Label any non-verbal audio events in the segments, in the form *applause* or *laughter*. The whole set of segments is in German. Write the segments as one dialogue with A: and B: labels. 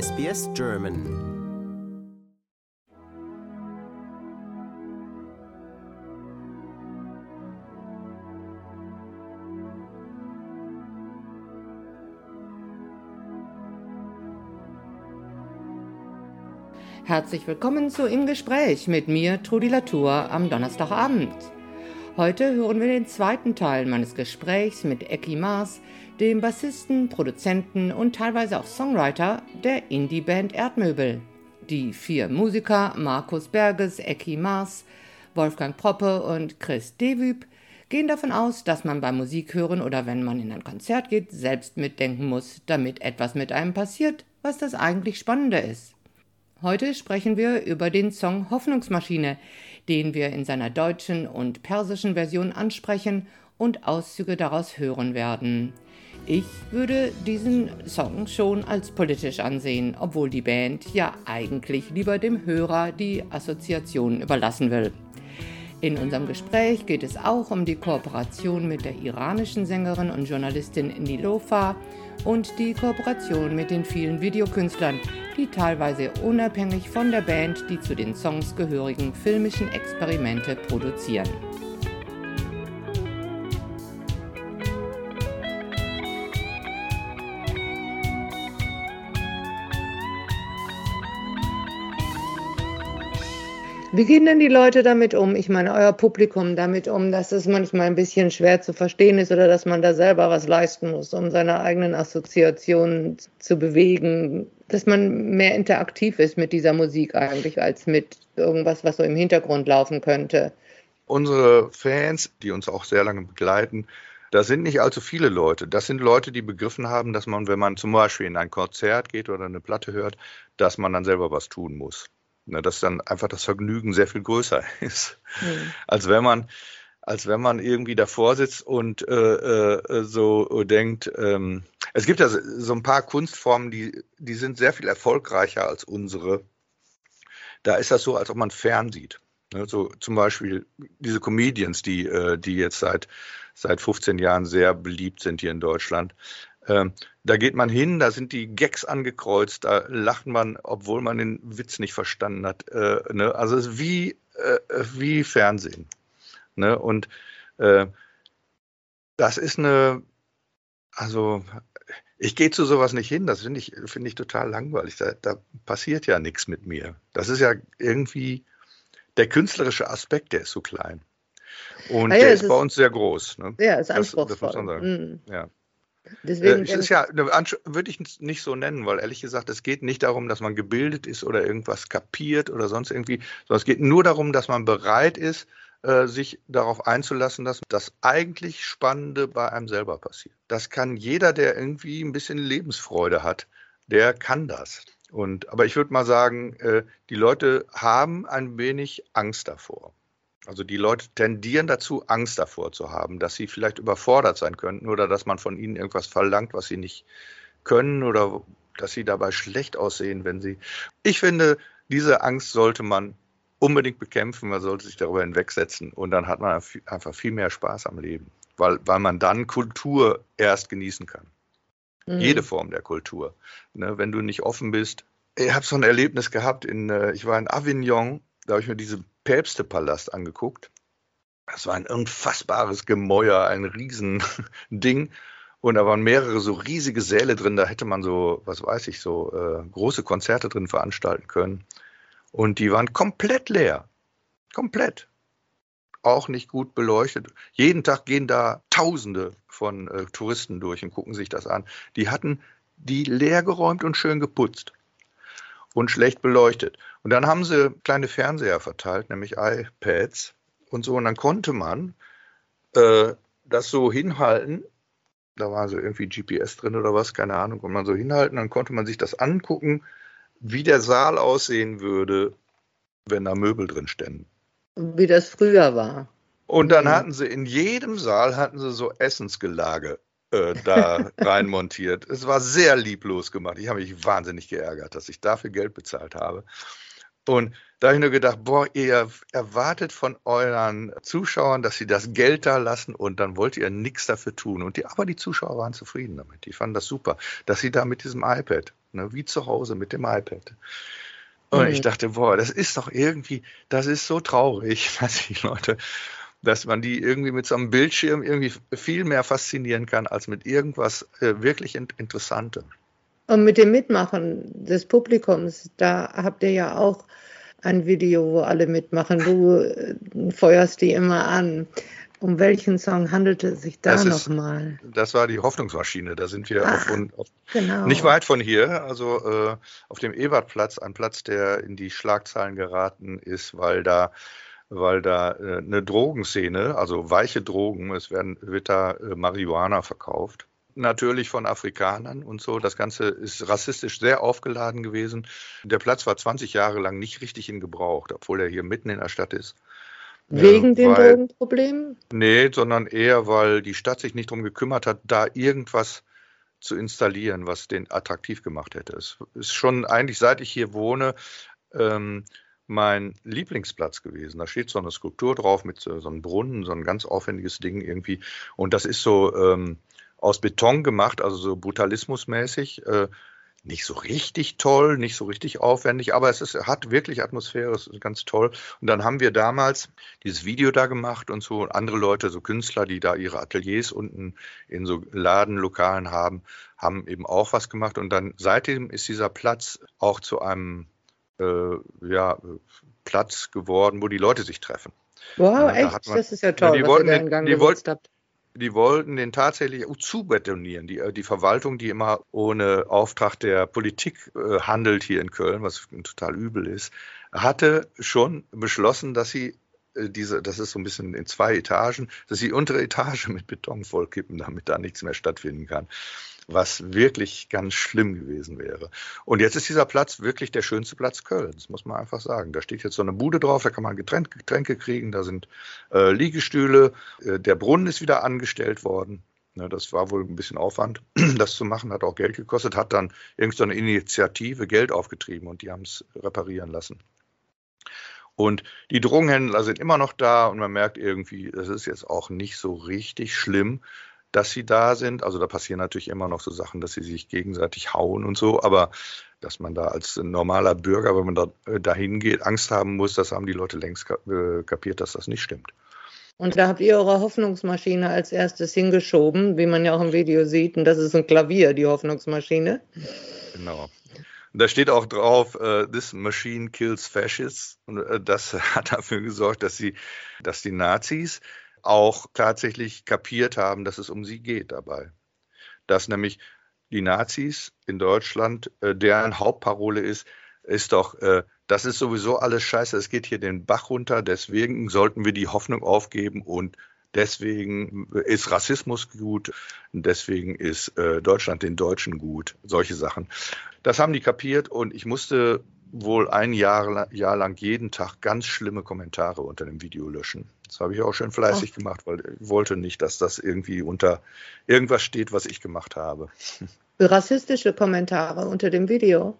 A: SBS German
B: Herzlich willkommen zu Im Gespräch mit mir, Trudi Latour, am Donnerstagabend. Heute hören wir den zweiten Teil meines Gesprächs mit Eki Maas, dem Bassisten, Produzenten und teilweise auch Songwriter der Indie-Band Erdmöbel. Die vier Musiker Markus Berges, Eki Maas, Wolfgang Proppe und Chris Devüb gehen davon aus, dass man beim Musikhören oder wenn man in ein Konzert geht, selbst mitdenken muss, damit etwas mit einem passiert, was das eigentlich Spannende ist. Heute sprechen wir über den Song Hoffnungsmaschine, den wir in seiner deutschen und persischen Version ansprechen und Auszüge daraus hören werden. Ich würde diesen Song schon als politisch ansehen, obwohl die Band ja eigentlich lieber dem Hörer die Assoziation überlassen will. In unserem Gespräch geht es auch um die Kooperation mit der iranischen Sängerin und Journalistin Nilofa und die Kooperation mit den vielen Videokünstlern, die teilweise unabhängig von der Band die zu den Songs gehörigen filmischen Experimente produzieren. Wie gehen denn die Leute damit um? Ich meine, euer Publikum damit um, dass es manchmal ein bisschen schwer zu verstehen ist oder dass man da selber was leisten muss, um seine eigenen Assoziationen zu bewegen, dass man mehr interaktiv ist mit dieser Musik eigentlich als mit irgendwas, was so im Hintergrund laufen könnte.
C: Unsere Fans, die uns auch sehr lange begleiten, das sind nicht allzu viele Leute. Das sind Leute, die begriffen haben, dass man, wenn man zum Beispiel in ein Konzert geht oder eine Platte hört, dass man dann selber was tun muss. Ne, dass dann einfach das Vergnügen sehr viel größer *laughs* ist, mhm. als wenn man als wenn man irgendwie davor sitzt und äh, äh, so denkt, ähm, es gibt ja so ein paar Kunstformen, die, die sind sehr viel erfolgreicher als unsere. Da ist das so, als ob man fernsieht. Ne? So zum Beispiel diese Comedians, die, äh, die jetzt seit, seit 15 Jahren sehr beliebt sind hier in Deutschland. Ähm, da geht man hin, da sind die Gags angekreuzt, da lacht man, obwohl man den Witz nicht verstanden hat. Äh, ne? Also es ist wie, äh, wie Fernsehen. Ne? Und äh, das ist eine, also ich gehe zu sowas nicht hin, das finde ich, find ich total langweilig. Da, da passiert ja nichts mit mir. Das ist ja irgendwie der künstlerische Aspekt, der ist so klein. Und ah ja, der ist bei uns sehr groß. Ne?
B: Ja, ist anspruchsvoll. Das, das muss man sagen.
C: Mhm. Ja. Deswegen äh, ist ja, würde ich nicht so nennen, weil ehrlich gesagt, es geht nicht darum, dass man gebildet ist oder irgendwas kapiert oder sonst irgendwie, sondern es geht nur darum, dass man bereit ist, äh, sich darauf einzulassen, dass das eigentlich Spannende bei einem selber passiert. Das kann jeder, der irgendwie ein bisschen Lebensfreude hat, der kann das. Und, aber ich würde mal sagen, äh, die Leute haben ein wenig Angst davor. Also die Leute tendieren dazu, Angst davor zu haben, dass sie vielleicht überfordert sein könnten oder dass man von ihnen irgendwas verlangt, was sie nicht können oder dass sie dabei schlecht aussehen, wenn sie. Ich finde, diese Angst sollte man unbedingt bekämpfen, man sollte sich darüber hinwegsetzen und dann hat man einfach viel mehr Spaß am Leben, weil, weil man dann Kultur erst genießen kann. Mhm. Jede Form der Kultur. Ne, wenn du nicht offen bist. Ich habe so ein Erlebnis gehabt, in, äh, ich war in Avignon, da habe ich mir diese Päpstepalast angeguckt. Das war ein unfassbares Gemäuer, ein Riesending. Und da waren mehrere so riesige Säle drin, da hätte man so, was weiß ich, so äh, große Konzerte drin veranstalten können. Und die waren komplett leer. Komplett. Auch nicht gut beleuchtet. Jeden Tag gehen da Tausende von äh, Touristen durch und gucken sich das an. Die hatten die leer geräumt und schön geputzt und schlecht beleuchtet. Und dann haben sie kleine Fernseher verteilt, nämlich iPads und so. Und dann konnte man äh, das so hinhalten. Da war so irgendwie GPS drin oder was, keine Ahnung. Konnte man so hinhalten, dann konnte man sich das angucken, wie der Saal aussehen würde, wenn da Möbel drin ständen.
B: Wie das früher war.
C: Und dann hatten sie in jedem Saal hatten sie so Essensgelage äh, da rein montiert. Es war sehr lieblos gemacht. Ich habe mich wahnsinnig geärgert, dass ich dafür Geld bezahlt habe. Und da habe ich nur gedacht, boah, ihr erwartet von euren Zuschauern, dass sie das Geld da lassen und dann wollt ihr nichts dafür tun. Und die, aber die Zuschauer waren zufrieden damit. Die fanden das super, dass sie da mit diesem iPad ne? wie zu Hause mit dem iPad. Und mhm. ich dachte, boah, das ist doch irgendwie, das ist so traurig, *laughs* dass die Leute, dass man die irgendwie mit so einem Bildschirm irgendwie viel mehr faszinieren kann als mit irgendwas äh, wirklich in Interessantem.
D: Und mit dem Mitmachen des Publikums, da habt ihr ja auch ein Video, wo alle mitmachen. Du äh, feuerst die immer an. Um welchen Song handelte es sich da nochmal?
C: Das war die Hoffnungsmaschine. Da sind wir ah, auf, auf, genau. nicht weit von hier, also äh, auf dem Ebertplatz, ein Platz, der in die Schlagzeilen geraten ist, weil da weil da äh, eine Drogenszene, also weiche Drogen, es werden, wird da äh, Marihuana verkauft. Natürlich von Afrikanern und so. Das Ganze ist rassistisch sehr aufgeladen gewesen. Der Platz war 20 Jahre lang nicht richtig in Gebrauch, obwohl er hier mitten in der Stadt ist.
D: Wegen äh, den Drogenproblemen?
C: Nee, sondern eher, weil die Stadt sich nicht darum gekümmert hat, da irgendwas zu installieren, was den attraktiv gemacht hätte. Es ist schon eigentlich, seit ich hier wohne, ähm, mein Lieblingsplatz gewesen. Da steht so eine Skulptur drauf mit so, so einem Brunnen, so ein ganz aufwendiges Ding irgendwie. Und das ist so ähm, aus Beton gemacht, also so brutalismusmäßig. Äh, nicht so richtig toll, nicht so richtig aufwendig, aber es ist, hat wirklich Atmosphäre, es ist ganz toll. Und dann haben wir damals dieses Video da gemacht und so, andere Leute, so Künstler, die da ihre Ateliers unten in so Ladenlokalen haben, haben eben auch was gemacht. Und dann seitdem ist dieser Platz auch zu einem äh, ja, Platz geworden, wo die Leute sich treffen.
D: Wow, ja, echt? Man, das ist ja toll,
C: ja, die wollten, da die, wollten, die wollten den tatsächlich zubetonieren. Die, äh, die Verwaltung, die immer ohne Auftrag der Politik äh, handelt hier in Köln, was total übel ist, hatte schon beschlossen, dass sie äh, diese, das ist so ein bisschen in zwei Etagen, dass sie die untere Etage mit Beton vollkippen, damit da nichts mehr stattfinden kann was wirklich ganz schlimm gewesen wäre. Und jetzt ist dieser Platz wirklich der schönste Platz Kölns, muss man einfach sagen. Da steht jetzt so eine Bude drauf, da kann man Getränke, Getränke kriegen, da sind äh, Liegestühle, äh, der Brunnen ist wieder angestellt worden. Ja, das war wohl ein bisschen Aufwand, *clears throat* das zu machen, hat auch Geld gekostet, hat dann irgendeine Initiative Geld aufgetrieben und die haben es reparieren lassen. Und die Drogenhändler sind immer noch da und man merkt irgendwie, das ist jetzt auch nicht so richtig schlimm dass sie da sind. Also da passieren natürlich immer noch so Sachen, dass sie sich gegenseitig hauen und so, aber dass man da als normaler Bürger, wenn man da äh, dahin geht, Angst haben muss, das haben die Leute längst äh, kapiert, dass das nicht stimmt.
D: Und da habt ihr eure Hoffnungsmaschine als erstes hingeschoben, wie man ja auch im Video sieht. Und das ist ein Klavier, die Hoffnungsmaschine.
C: Genau. Und da steht auch drauf, uh, this machine kills fascists. Und das *laughs* hat dafür gesorgt, dass, sie, dass die Nazis auch tatsächlich kapiert haben, dass es um sie geht dabei. Dass nämlich die Nazis in Deutschland, äh, deren Hauptparole ist, ist doch, äh, das ist sowieso alles scheiße, es geht hier den Bach runter, deswegen sollten wir die Hoffnung aufgeben und deswegen ist Rassismus gut, deswegen ist äh, Deutschland den Deutschen gut, solche Sachen. Das haben die kapiert und ich musste wohl ein Jahr, Jahr lang jeden Tag ganz schlimme Kommentare unter dem Video löschen. Das habe ich auch schön fleißig oh. gemacht, weil ich wollte nicht, dass das irgendwie unter irgendwas steht, was ich gemacht habe.
D: Rassistische Kommentare unter dem Video?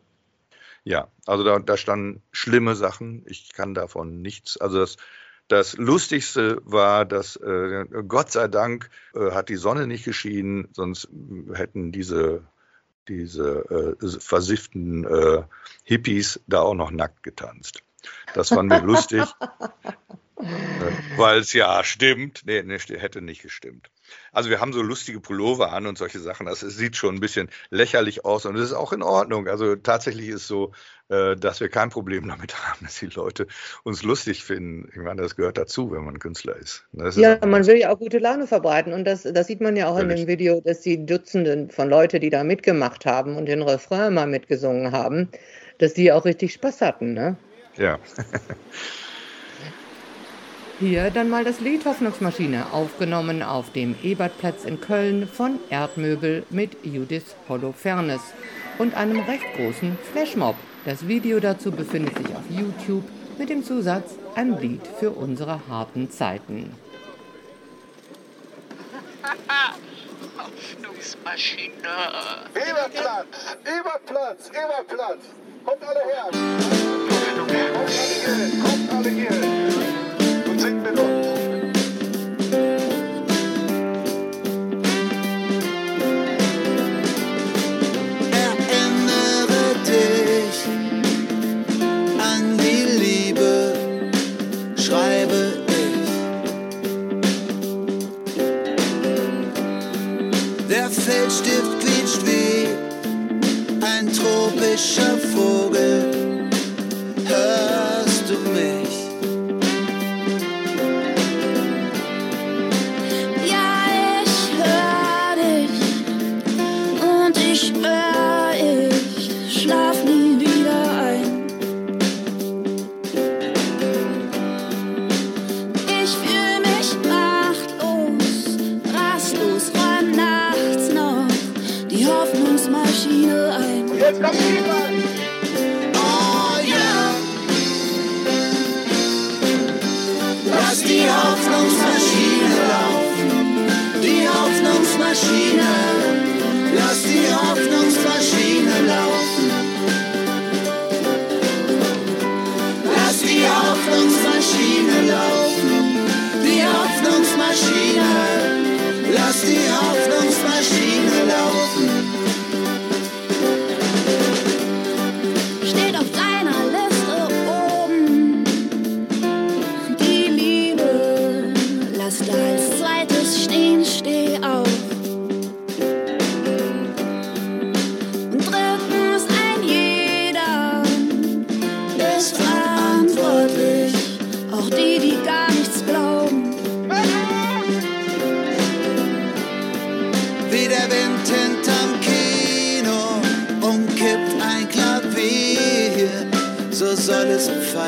C: Ja, also da, da standen schlimme Sachen. Ich kann davon nichts. Also das, das Lustigste war, dass äh, Gott sei Dank äh, hat die Sonne nicht geschienen, sonst hätten diese diese äh, versifften äh, Hippies da auch noch nackt getanzt. Das fand wir lustig. *laughs* Weil es ja stimmt. Nee, nee, hätte nicht gestimmt. Also wir haben so lustige Pullover an und solche Sachen. Das sieht schon ein bisschen lächerlich aus und es ist auch in Ordnung. Also tatsächlich ist so, äh, dass wir kein Problem damit haben, *laughs* dass die Leute uns lustig finden. Ich meine, das gehört dazu, wenn man Künstler ist.
D: ist ja, man will ja auch gute Laune verbreiten und das, das sieht man ja auch Natürlich. in dem Video, dass die Dutzenden von Leuten, die da mitgemacht haben und den Refrain mal mitgesungen haben, dass die auch richtig Spaß hatten, ne?
C: Ja. *laughs*
D: Hier dann mal das Lied Hoffnungsmaschine, aufgenommen auf dem Ebertplatz in Köln von Erdmöbel mit Judith Holofernes und einem recht großen Flashmob. Das Video dazu befindet sich auf YouTube mit dem Zusatz Ein Lied für unsere harten Zeiten.
E: Hoffnungsmaschine. Eberplatz, Eberplatz, Eberplatz. Kommt alle her. Kommt alle hier, kommt alle hier.
F: lass die Hoffnungsmaschine laufen, die Hoffnungsmaschine.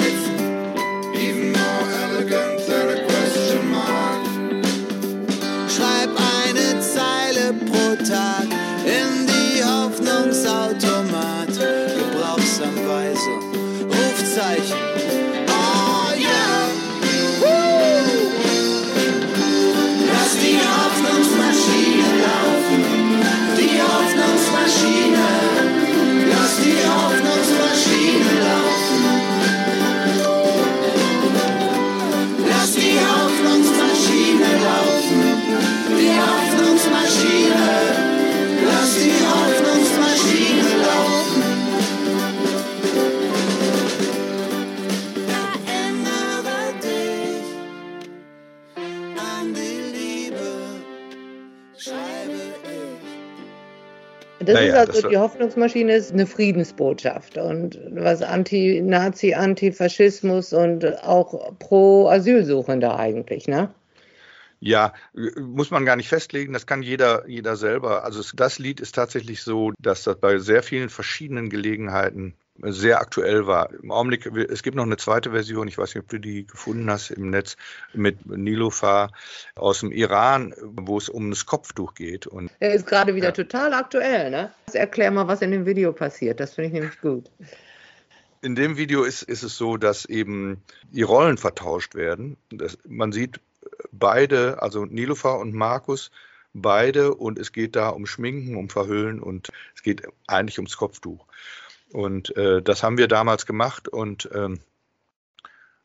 F: even more elegant.
D: Das naja, ist also, die Hoffnungsmaschine ist eine Friedensbotschaft und was Anti-Nazi, Antifaschismus und auch pro Asylsuchende eigentlich, ne?
C: Ja, muss man gar nicht festlegen, das kann jeder, jeder selber. Also das Lied ist tatsächlich so, dass das bei sehr vielen verschiedenen Gelegenheiten sehr aktuell war. Im Augenblick, es gibt noch eine zweite Version, ich weiß nicht, ob du die gefunden hast im Netz, mit Nilofar aus dem Iran, wo es um das Kopftuch geht. Und,
D: er ist gerade wieder ja. total aktuell, ne? Erklär mal, was in dem Video passiert, das finde ich nämlich gut.
C: In dem Video ist, ist es so, dass eben die Rollen vertauscht werden. Das, man sieht beide, also Nilofar und Markus, beide und es geht da um Schminken, um Verhüllen und es geht eigentlich ums Kopftuch. Und äh, das haben wir damals gemacht und ähm,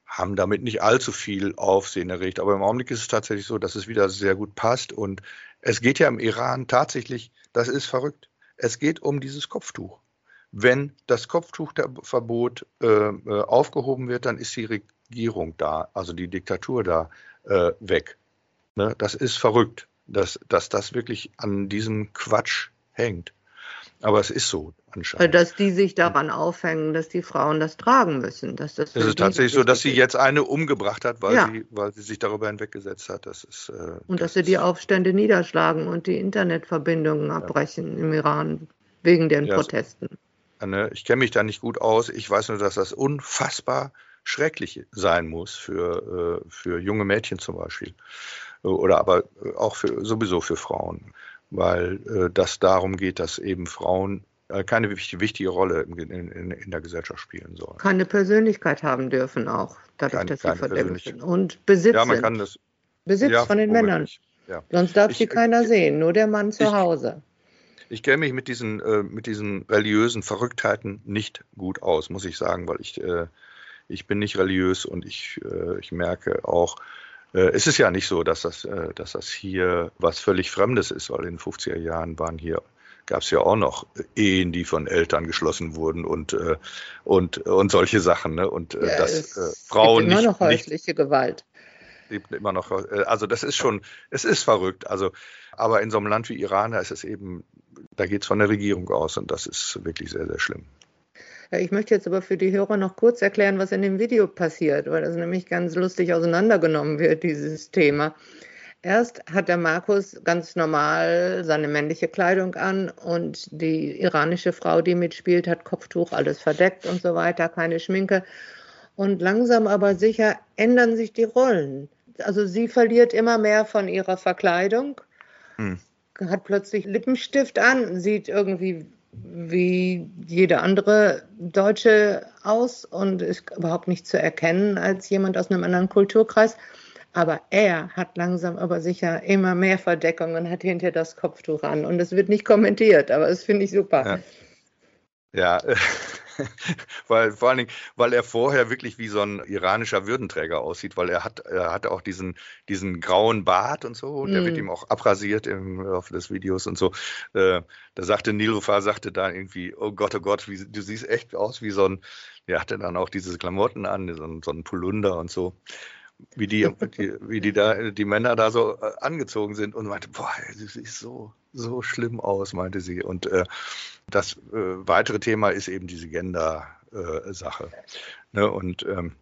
C: haben damit nicht allzu viel Aufsehen erregt. Aber im Augenblick ist es tatsächlich so, dass es wieder sehr gut passt. Und es geht ja im Iran tatsächlich, das ist verrückt, es geht um dieses Kopftuch. Wenn das Kopftuchverbot äh, äh, aufgehoben wird, dann ist die Regierung da, also die Diktatur da äh, weg. Ne? Das ist verrückt, dass, dass das wirklich an diesem Quatsch hängt. Aber es ist so anscheinend.
D: Dass die sich daran aufhängen, dass die Frauen das tragen müssen. Dass das
C: es ist tatsächlich so, dass sie jetzt eine umgebracht hat, weil, ja. sie, weil sie sich darüber hinweggesetzt hat. Das ist,
D: äh, und dass das sie die Aufstände niederschlagen und die Internetverbindungen ja. abbrechen im Iran wegen den ja, Protesten.
C: Ne, ich kenne mich da nicht gut aus. Ich weiß nur, dass das unfassbar schrecklich sein muss für, äh, für junge Mädchen zum Beispiel. Oder aber auch für, sowieso für Frauen weil äh, das darum geht, dass eben Frauen äh, keine wichtige Rolle in, in, in, der Gesellschaft spielen sollen.
D: Keine Persönlichkeit haben dürfen auch, dadurch, keine, dass sie verdeckt sind. Und Besitz
C: ja, man kann das,
D: Besitz ja, von den Männern. Ja. Sonst darf ich, sie keiner sehen, nur der Mann zu ich, Hause.
C: Ich kenne mich mit diesen, äh, mit diesen religiösen Verrücktheiten nicht gut aus, muss ich sagen, weil ich, äh, ich bin nicht religiös und ich, äh, ich merke auch, äh, es ist ja nicht so, dass das, äh, dass das hier was völlig Fremdes ist, weil in den 50er Jahren waren hier gab es ja auch noch Ehen, die von Eltern geschlossen wurden und, äh, und, und solche Sachen. Ne? Und ja, dass äh, Frauen
D: gibt immer noch häusliche
C: nicht,
D: Gewalt.
C: lebt immer noch. Äh, also das ist schon, es ist verrückt. Also, aber in so einem Land wie Iran, da ist es eben, da geht es von der Regierung aus und das ist wirklich sehr, sehr schlimm.
D: Ich möchte jetzt aber für die Hörer noch kurz erklären, was in dem Video passiert, weil das nämlich ganz lustig auseinandergenommen wird, dieses Thema. Erst hat der Markus ganz normal seine männliche Kleidung an und die iranische Frau, die mitspielt, hat Kopftuch, alles verdeckt und so weiter, keine Schminke. Und langsam aber sicher ändern sich die Rollen. Also sie verliert immer mehr von ihrer Verkleidung, hm. hat plötzlich Lippenstift an, sieht irgendwie wie jede andere Deutsche aus und ist überhaupt nicht zu erkennen als jemand aus einem anderen Kulturkreis. Aber er hat langsam aber sicher immer mehr Verdeckung und hat hinter das Kopftuch an. Und es wird nicht kommentiert, aber das finde ich super.
C: Ja, ja. *laughs* weil vor allen Dingen, weil er vorher wirklich wie so ein iranischer Würdenträger aussieht, weil er hat, er hat auch diesen, diesen grauen Bart und so, und der wird mm. ihm auch abrasiert im Laufe des Videos und so. Äh, da sagte Nilufar, sagte da irgendwie, oh Gott, oh Gott, wie, du siehst echt aus wie so ein, er hatte dann auch diese Klamotten an, so ein, so ein Polunder und so wie die, *laughs* die, wie die da, die Männer da so äh, angezogen sind und meinte, boah, sie sieht so, so schlimm aus, meinte sie. Und äh, das äh, weitere Thema ist eben diese Gender-Sache. Äh, ne? Und ähm,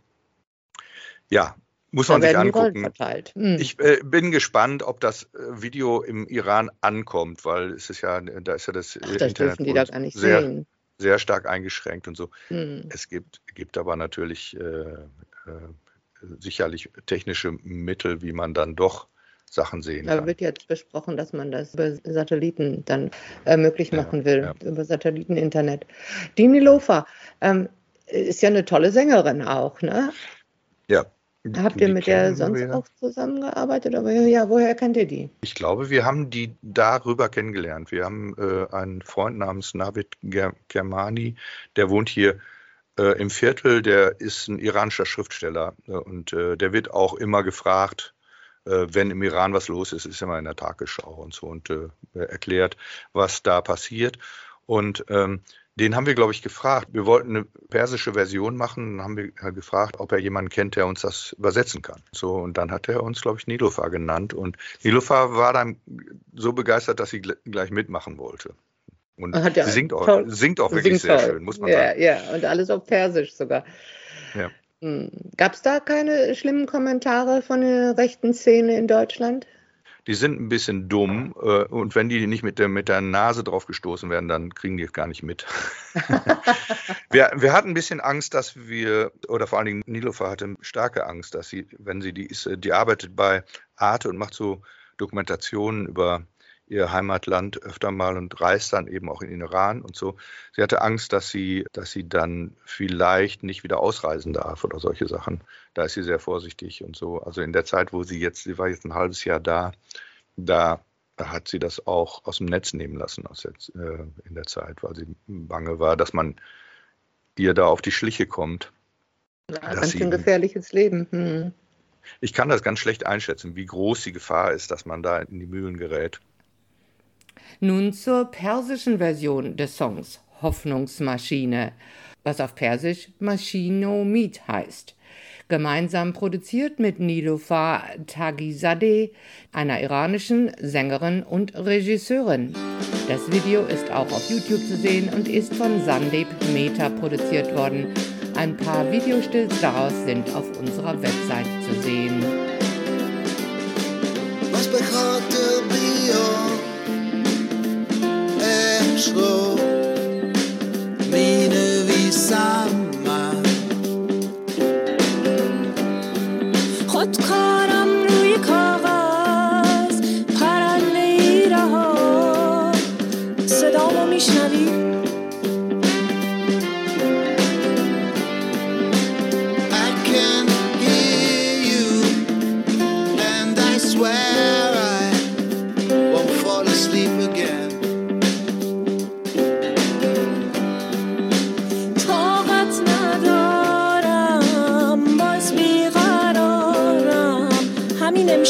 C: ja, muss man sich angucken. Hm. Ich äh, bin gespannt, ob das äh, Video im Iran ankommt, weil es ist ja, da ist ja das,
D: Ach, das Internet die da gar nicht
C: sehr,
D: sehen.
C: sehr stark eingeschränkt und so. Hm. Es gibt, gibt aber natürlich äh, sicherlich technische Mittel, wie man dann doch Sachen sehen
D: kann. Da wird jetzt besprochen, dass man das über Satelliten dann äh, möglich machen ja, will, ja. über Satelliteninternet. Dini Lofa ähm, ist ja eine tolle Sängerin auch, ne?
C: Ja.
D: Habt ihr mit der sonst wir. auch zusammengearbeitet? Aber ja, woher kennt ihr die?
C: Ich glaube, wir haben die darüber kennengelernt. Wir haben äh, einen Freund namens Navid Germani, der wohnt hier äh, im Viertel, der ist ein iranischer Schriftsteller äh, und äh, der wird auch immer gefragt, wenn im Iran was los ist, ist immer in der Tagesschau und so und äh, erklärt, was da passiert. Und ähm, den haben wir, glaube ich, gefragt. Wir wollten eine persische Version machen, dann haben wir halt gefragt, ob er jemanden kennt, der uns das übersetzen kann. So, und dann hat er uns, glaube ich, Nilofar genannt. Und Nilofar war dann so begeistert, dass sie gleich mitmachen wollte. Und sie singt auch, singt auch wirklich sehr toll. schön, muss man
D: ja,
C: sagen.
D: Ja, und alles auf Persisch sogar. Ja. Hm. Gab es da keine schlimmen Kommentare von der rechten Szene in Deutschland?
C: Die sind ein bisschen dumm äh, und wenn die nicht mit der, mit der Nase drauf gestoßen werden, dann kriegen die es gar nicht mit. *laughs* wir, wir hatten ein bisschen Angst, dass wir, oder vor allen Dingen Nilofa hatte starke Angst, dass sie, wenn sie die ist, die arbeitet bei Arte und macht so Dokumentationen über ihr Heimatland öfter mal und reist dann eben auch in den Iran und so. Sie hatte Angst, dass sie, dass sie dann vielleicht nicht wieder ausreisen darf oder solche Sachen. Da ist sie sehr vorsichtig und so. Also in der Zeit, wo sie jetzt, sie war jetzt ein halbes Jahr da, da hat sie das auch aus dem Netz nehmen lassen aus jetzt, äh, in der Zeit, weil sie bange war, dass man ihr da auf die Schliche kommt.
D: Ja, ganz schön gefährliches Leben. Hm.
C: Ich kann das ganz schlecht einschätzen, wie groß die Gefahr ist, dass man da in die Mühlen gerät.
D: Nun zur persischen Version des Songs Hoffnungsmaschine, was auf Persisch Maschino Mit heißt. Gemeinsam produziert mit Niloufar Tagizadeh, einer iranischen Sängerin und Regisseurin. Das Video ist auch auf YouTube zu sehen und ist von Sandeb Meta produziert worden. Ein paar Videostills daraus sind auf unserer Website zu sehen. Was slow, mi nő visszám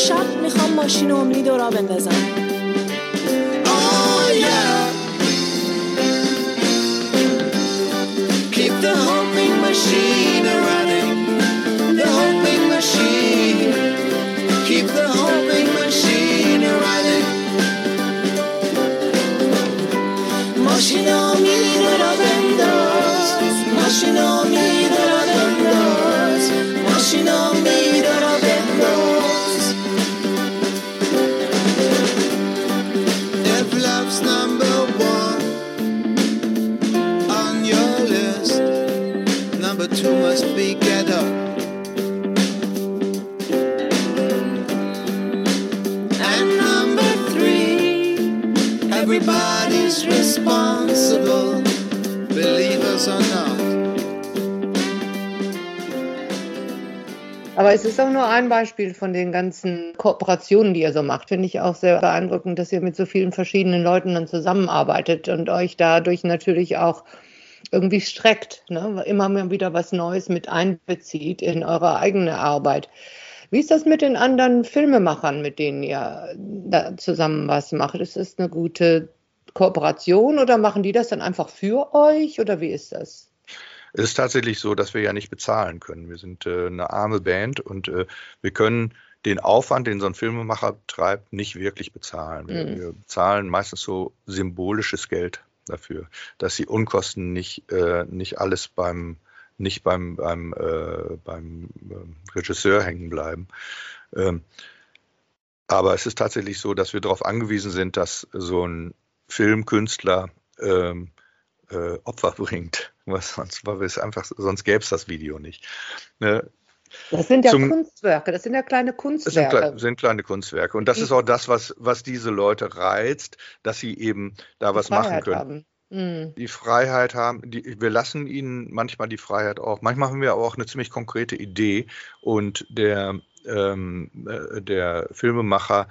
D: شب می‌خوام ماشین امید رو را بندازم.
F: Must be get. And number three, everybody's responsible, believe us or not.
D: Aber es ist auch nur ein Beispiel von den ganzen Kooperationen, die ihr so macht. Finde ich auch sehr beeindruckend, dass ihr mit so vielen verschiedenen Leuten dann zusammenarbeitet und euch dadurch natürlich auch irgendwie streckt, ne? immer wieder was Neues mit einbezieht in eure eigene Arbeit. Wie ist das mit den anderen Filmemachern, mit denen ihr da zusammen was macht? Ist das eine gute Kooperation oder machen die das dann einfach für euch oder wie ist das?
C: Es ist tatsächlich so, dass wir ja nicht bezahlen können. Wir sind äh, eine arme Band und äh, wir können den Aufwand, den so ein Filmemacher treibt, nicht wirklich bezahlen. Wir, mhm. wir bezahlen meistens so symbolisches Geld dafür, dass die Unkosten nicht, äh, nicht alles beim nicht beim, beim, äh, beim äh, Regisseur hängen bleiben. Ähm, aber es ist tatsächlich so, dass wir darauf angewiesen sind, dass so ein Filmkünstler ähm, äh, Opfer *laughs* bringt. Was sonst, weil es einfach, sonst gäbe es das Video nicht.
D: Ne? Das sind ja Zum, Kunstwerke, das sind ja kleine Kunstwerke.
C: Das sind, sind kleine Kunstwerke. Und das ist auch das, was, was diese Leute reizt, dass sie eben da was Freiheit machen können. Haben. Mhm. Die Freiheit haben, die, wir lassen ihnen manchmal die Freiheit auch. Manchmal haben wir aber auch eine ziemlich konkrete Idee und der, ähm, äh, der Filmemacher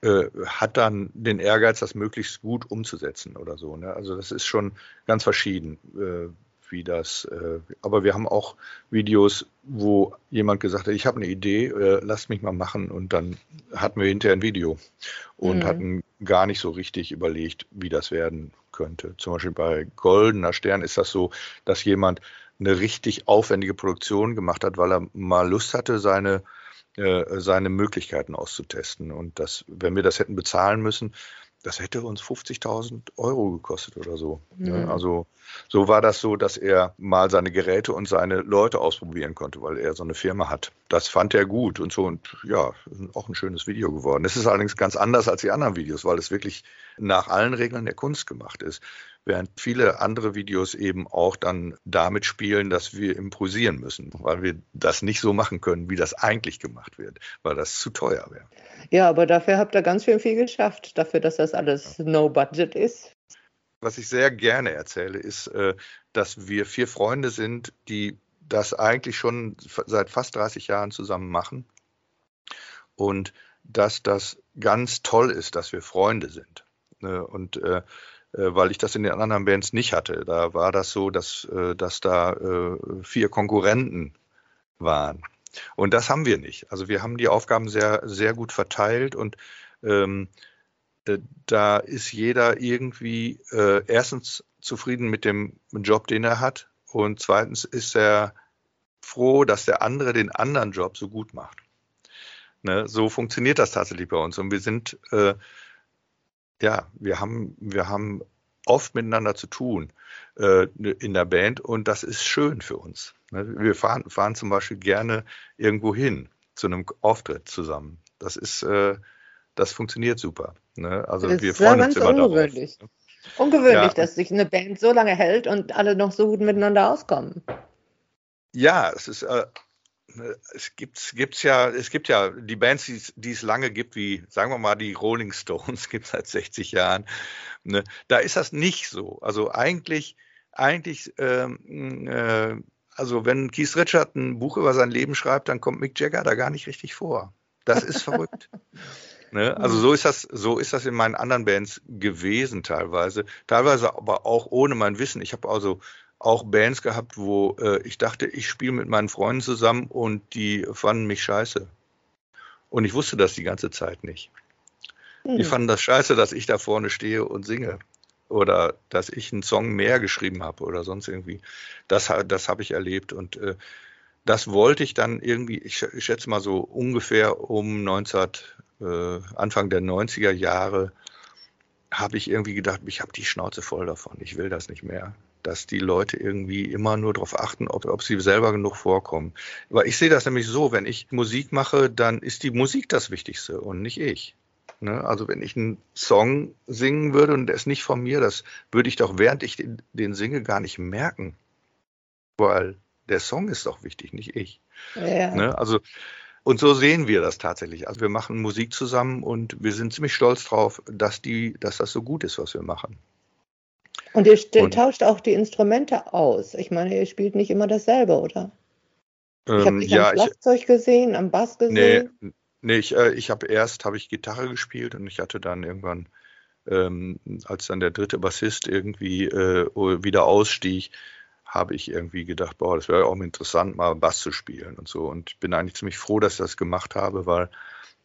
C: äh, hat dann den Ehrgeiz, das möglichst gut umzusetzen oder so. Ne? Also das ist schon ganz verschieden, äh, wie das. Äh, aber wir haben auch Videos, wo jemand gesagt hat, ich habe eine Idee, äh, lasst mich mal machen und dann hatten wir hinterher ein Video und mhm. hatten gar nicht so richtig überlegt, wie das werden könnte. Zum Beispiel bei Goldener Stern ist das so, dass jemand eine richtig aufwendige Produktion gemacht hat, weil er mal Lust hatte, seine äh, seine Möglichkeiten auszutesten. Und das, wenn wir das hätten bezahlen müssen, das hätte uns 50.000 Euro gekostet oder so. Mhm. Also so war das so, dass er mal seine Geräte und seine Leute ausprobieren konnte, weil er so eine Firma hat. Das fand er gut und so und ja, auch ein schönes Video geworden. Es ist allerdings ganz anders als die anderen Videos, weil es wirklich nach allen Regeln der Kunst gemacht ist während viele andere Videos eben auch dann damit spielen, dass wir improvisieren müssen, weil wir das nicht so machen können, wie das eigentlich gemacht wird, weil das zu teuer wäre.
D: Ja, aber dafür habt ihr ganz schön viel geschafft, dafür, dass das alles no budget ist.
C: Was ich sehr gerne erzähle, ist, äh, dass wir vier Freunde sind, die das eigentlich schon seit fast 30 Jahren zusammen machen und dass das ganz toll ist, dass wir Freunde sind. Ne? Und äh, weil ich das in den anderen Bands nicht hatte. Da war das so, dass, äh, dass da äh, vier Konkurrenten waren. Und das haben wir nicht. Also wir haben die Aufgaben sehr, sehr gut verteilt und ähm, da ist jeder irgendwie äh, erstens zufrieden mit dem Job, den er hat und zweitens ist er froh, dass der andere den anderen Job so gut macht. Ne? So funktioniert das tatsächlich bei uns und wir sind äh, ja, wir haben, wir haben oft miteinander zu tun äh, in der Band und das ist schön für uns. Ne? Wir fahren, fahren zum Beispiel gerne irgendwo hin zu einem Auftritt zusammen. Das ist, äh, das funktioniert super. Ne? Also das wir freuen uns immer ungewöhnlich.
D: darauf. Ungewöhnlich, ja. dass sich eine Band so lange hält und alle noch so gut miteinander auskommen.
C: Ja, es ist, äh, es gibt, gibt's ja, es gibt ja die Bands, die, die, es lange gibt, wie sagen wir mal die Rolling Stones, *laughs* gibt es seit 60 Jahren. Ne? Da ist das nicht so. Also eigentlich, eigentlich, ähm, äh, also wenn Keith Richard ein Buch über sein Leben schreibt, dann kommt Mick Jagger da gar nicht richtig vor. Das ist verrückt. *laughs* Ne? Also so ist das, so ist das in meinen anderen Bands gewesen teilweise, teilweise aber auch ohne mein Wissen. Ich habe also auch Bands gehabt, wo äh, ich dachte, ich spiele mit meinen Freunden zusammen und die fanden mich scheiße. Und ich wusste das die ganze Zeit nicht. Mhm. Die fanden das scheiße, dass ich da vorne stehe und singe. Oder dass ich einen Song mehr geschrieben habe oder sonst irgendwie. Das, das habe ich erlebt. Und äh, das wollte ich dann irgendwie, ich, ich schätze mal so ungefähr um 19, äh, Anfang der 90er Jahre, habe ich irgendwie gedacht, ich habe die Schnauze voll davon, ich will das nicht mehr. Dass die Leute irgendwie immer nur darauf achten, ob, ob sie selber genug vorkommen. Weil ich sehe das nämlich so, wenn ich Musik mache, dann ist die Musik das Wichtigste und nicht ich. Ne? Also wenn ich einen Song singen würde und der ist nicht von mir, das würde ich doch, während ich den, den singe, gar nicht merken. Weil der Song ist doch wichtig, nicht ich. Ja. Ne? Also und so sehen wir das tatsächlich. Also wir machen Musik zusammen und wir sind ziemlich stolz drauf, dass, die, dass das so gut ist, was wir machen.
D: Und ihr und, tauscht auch die Instrumente aus. Ich meine, ihr spielt nicht immer dasselbe, oder? Ähm, ich habe dich ja, am Schlagzeug ich, gesehen, am Bass gesehen.
C: Nee, nee ich, äh, ich habe erst habe ich Gitarre gespielt und ich hatte dann irgendwann, ähm, als dann der dritte Bassist irgendwie äh, wieder ausstieg, habe ich irgendwie gedacht, boah, das wäre auch interessant, mal Bass zu spielen und so. Und bin eigentlich ziemlich froh, dass ich das gemacht habe, weil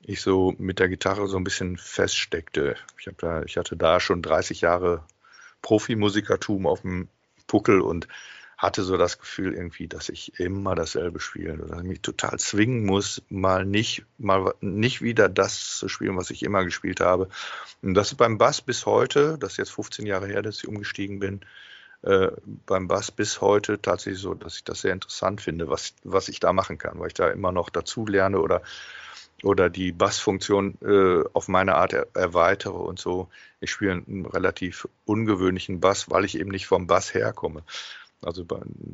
C: ich so mit der Gitarre so ein bisschen feststeckte. Ich, da, ich hatte da schon 30 Jahre Profimusikertum auf dem Puckel und hatte so das Gefühl irgendwie, dass ich immer dasselbe spiele oder dass ich mich total zwingen muss, mal nicht, mal nicht wieder das zu spielen, was ich immer gespielt habe. Und das ist beim Bass bis heute, das ist jetzt 15 Jahre her, dass ich umgestiegen bin, äh, beim Bass bis heute tatsächlich so, dass ich das sehr interessant finde, was, was ich da machen kann, weil ich da immer noch dazu lerne oder, oder die Bassfunktion äh, auf meine Art er, erweitere und so. Ich spiele einen relativ ungewöhnlichen Bass, weil ich eben nicht vom Bass herkomme. Also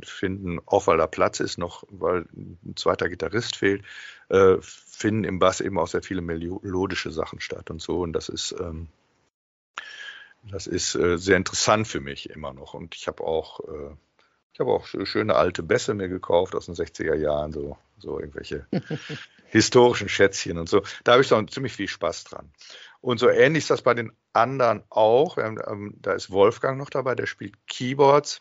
C: finden, auch weil da Platz ist, noch weil ein zweiter Gitarrist fehlt, äh, finden im Bass eben auch sehr viele melodische Sachen statt und so. Und das ist ähm, das ist äh, sehr interessant für mich immer noch. Und ich habe auch, äh, ich habe auch schöne alte Bässe mir gekauft aus den 60er Jahren, so, so irgendwelche *laughs* historischen Schätzchen und so. Da habe ich so ziemlich viel Spaß dran. Und so ähnlich ist das bei den anderen auch. Ähm, da ist Wolfgang noch dabei, der spielt Keyboards.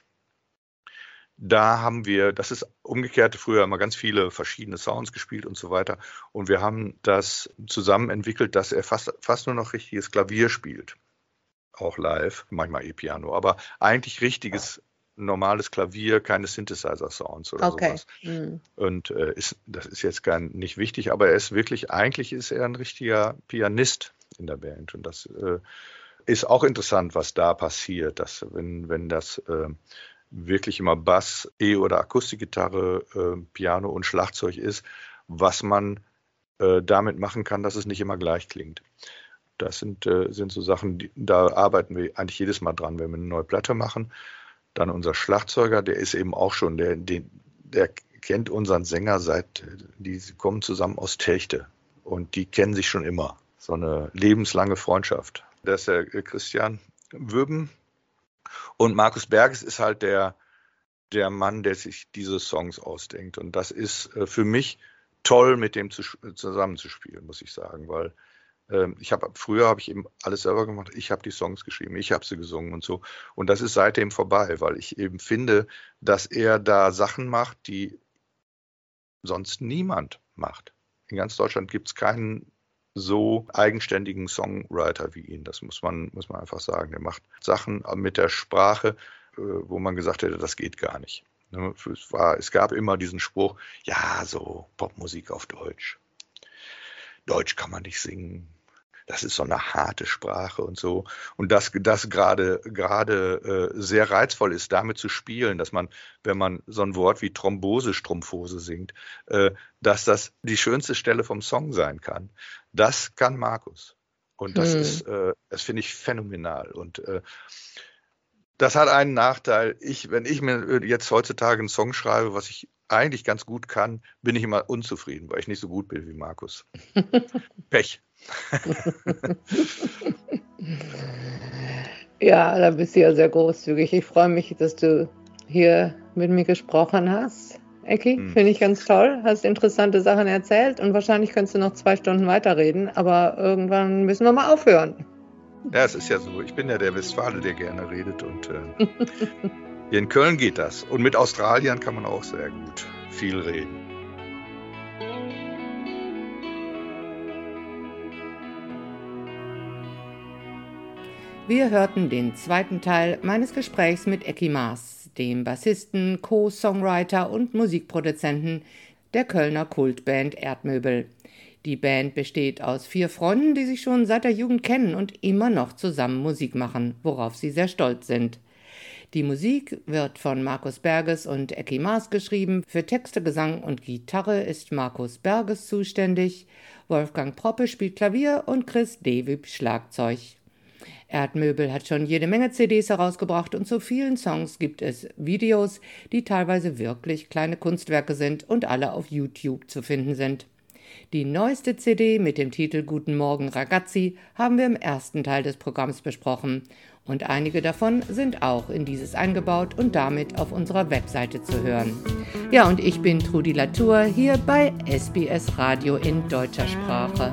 C: Da haben wir, das ist umgekehrt, früher immer ganz viele verschiedene Sounds gespielt und so weiter. Und wir haben das zusammen entwickelt, dass er fast, fast nur noch richtiges Klavier spielt auch live, manchmal E-Piano, aber eigentlich richtiges normales Klavier, keine Synthesizer-Sounds oder okay. sowas. Mhm. Und äh, ist, das ist jetzt gar nicht wichtig, aber er ist wirklich, eigentlich ist er ein richtiger Pianist in der Band. Und das äh, ist auch interessant, was da passiert, dass wenn, wenn das äh, wirklich immer Bass, E- oder Akustikgitarre, äh, Piano und Schlagzeug ist, was man äh, damit machen kann, dass es nicht immer gleich klingt. Das sind, äh, sind so Sachen, die, da arbeiten wir eigentlich jedes Mal dran, wenn wir eine neue Platte machen. Dann unser Schlagzeuger, der ist eben auch schon, der, den, der kennt unseren Sänger seit, die kommen zusammen aus Techte und die kennen sich schon immer. So eine lebenslange Freundschaft. Das ist der Christian Würben. Und Markus Berges ist halt der, der Mann, der sich diese Songs ausdenkt. Und das ist äh, für mich toll, mit dem zu, zusammenzuspielen, muss ich sagen, weil ähm, ich habe früher habe ich eben alles selber gemacht. Ich habe die Songs geschrieben, ich habe sie gesungen und so. Und das ist seitdem vorbei, weil ich eben finde, dass er da Sachen macht, die sonst niemand macht. In ganz Deutschland gibt es keinen so eigenständigen Songwriter wie ihn. Das muss man, muss man einfach sagen. Er macht Sachen mit der Sprache, äh, wo man gesagt hätte, das geht gar nicht. Ne, es, war, es gab immer diesen Spruch, ja, so Popmusik auf Deutsch. Deutsch kann man nicht singen. Das ist so eine harte Sprache und so. Und das, das gerade, gerade äh, sehr reizvoll ist, damit zu spielen, dass man, wenn man so ein Wort wie Thrombose, Strumpfhose singt, äh, dass das die schönste Stelle vom Song sein kann. Das kann Markus. Und das hm. ist, äh, das finde ich phänomenal. Und äh, das hat einen Nachteil. Ich, wenn ich mir jetzt heutzutage einen Song schreibe, was ich eigentlich ganz gut kann, bin ich immer unzufrieden, weil ich nicht so gut bin wie Markus. *laughs* Pech. *laughs*
D: ja, da bist du ja sehr großzügig. Ich freue mich, dass du hier mit mir gesprochen hast. Ecki, hm. finde ich ganz toll. Hast interessante Sachen erzählt und wahrscheinlich könntest du noch zwei Stunden weiterreden, aber irgendwann müssen wir mal aufhören.
C: Ja, es ist ja so. Ich bin ja der Westfale, der gerne redet und äh, *laughs* hier in Köln geht das. Und mit Australien kann man auch sehr gut viel reden.
D: Wir hörten den zweiten Teil meines Gesprächs mit Ecki Maas, dem Bassisten, Co-Songwriter und Musikproduzenten der Kölner Kultband Erdmöbel.
B: Die Band besteht aus vier Freunden, die sich schon seit der Jugend kennen und immer noch zusammen Musik machen, worauf sie sehr stolz sind. Die Musik wird von Markus Berges und Ecki Maas geschrieben. Für Texte, Gesang und Gitarre ist Markus Berges zuständig. Wolfgang Proppe spielt Klavier und Chris Dewib Schlagzeug. Erdmöbel hat schon jede Menge CDs herausgebracht und zu vielen Songs gibt es Videos, die teilweise wirklich kleine Kunstwerke sind und alle auf YouTube zu finden sind. Die neueste CD mit dem Titel Guten Morgen Ragazzi haben wir im ersten Teil des Programms besprochen und einige davon sind auch in dieses eingebaut und damit auf unserer Webseite zu hören. Ja, und ich bin Trudi Latour hier bei SBS Radio in deutscher Sprache.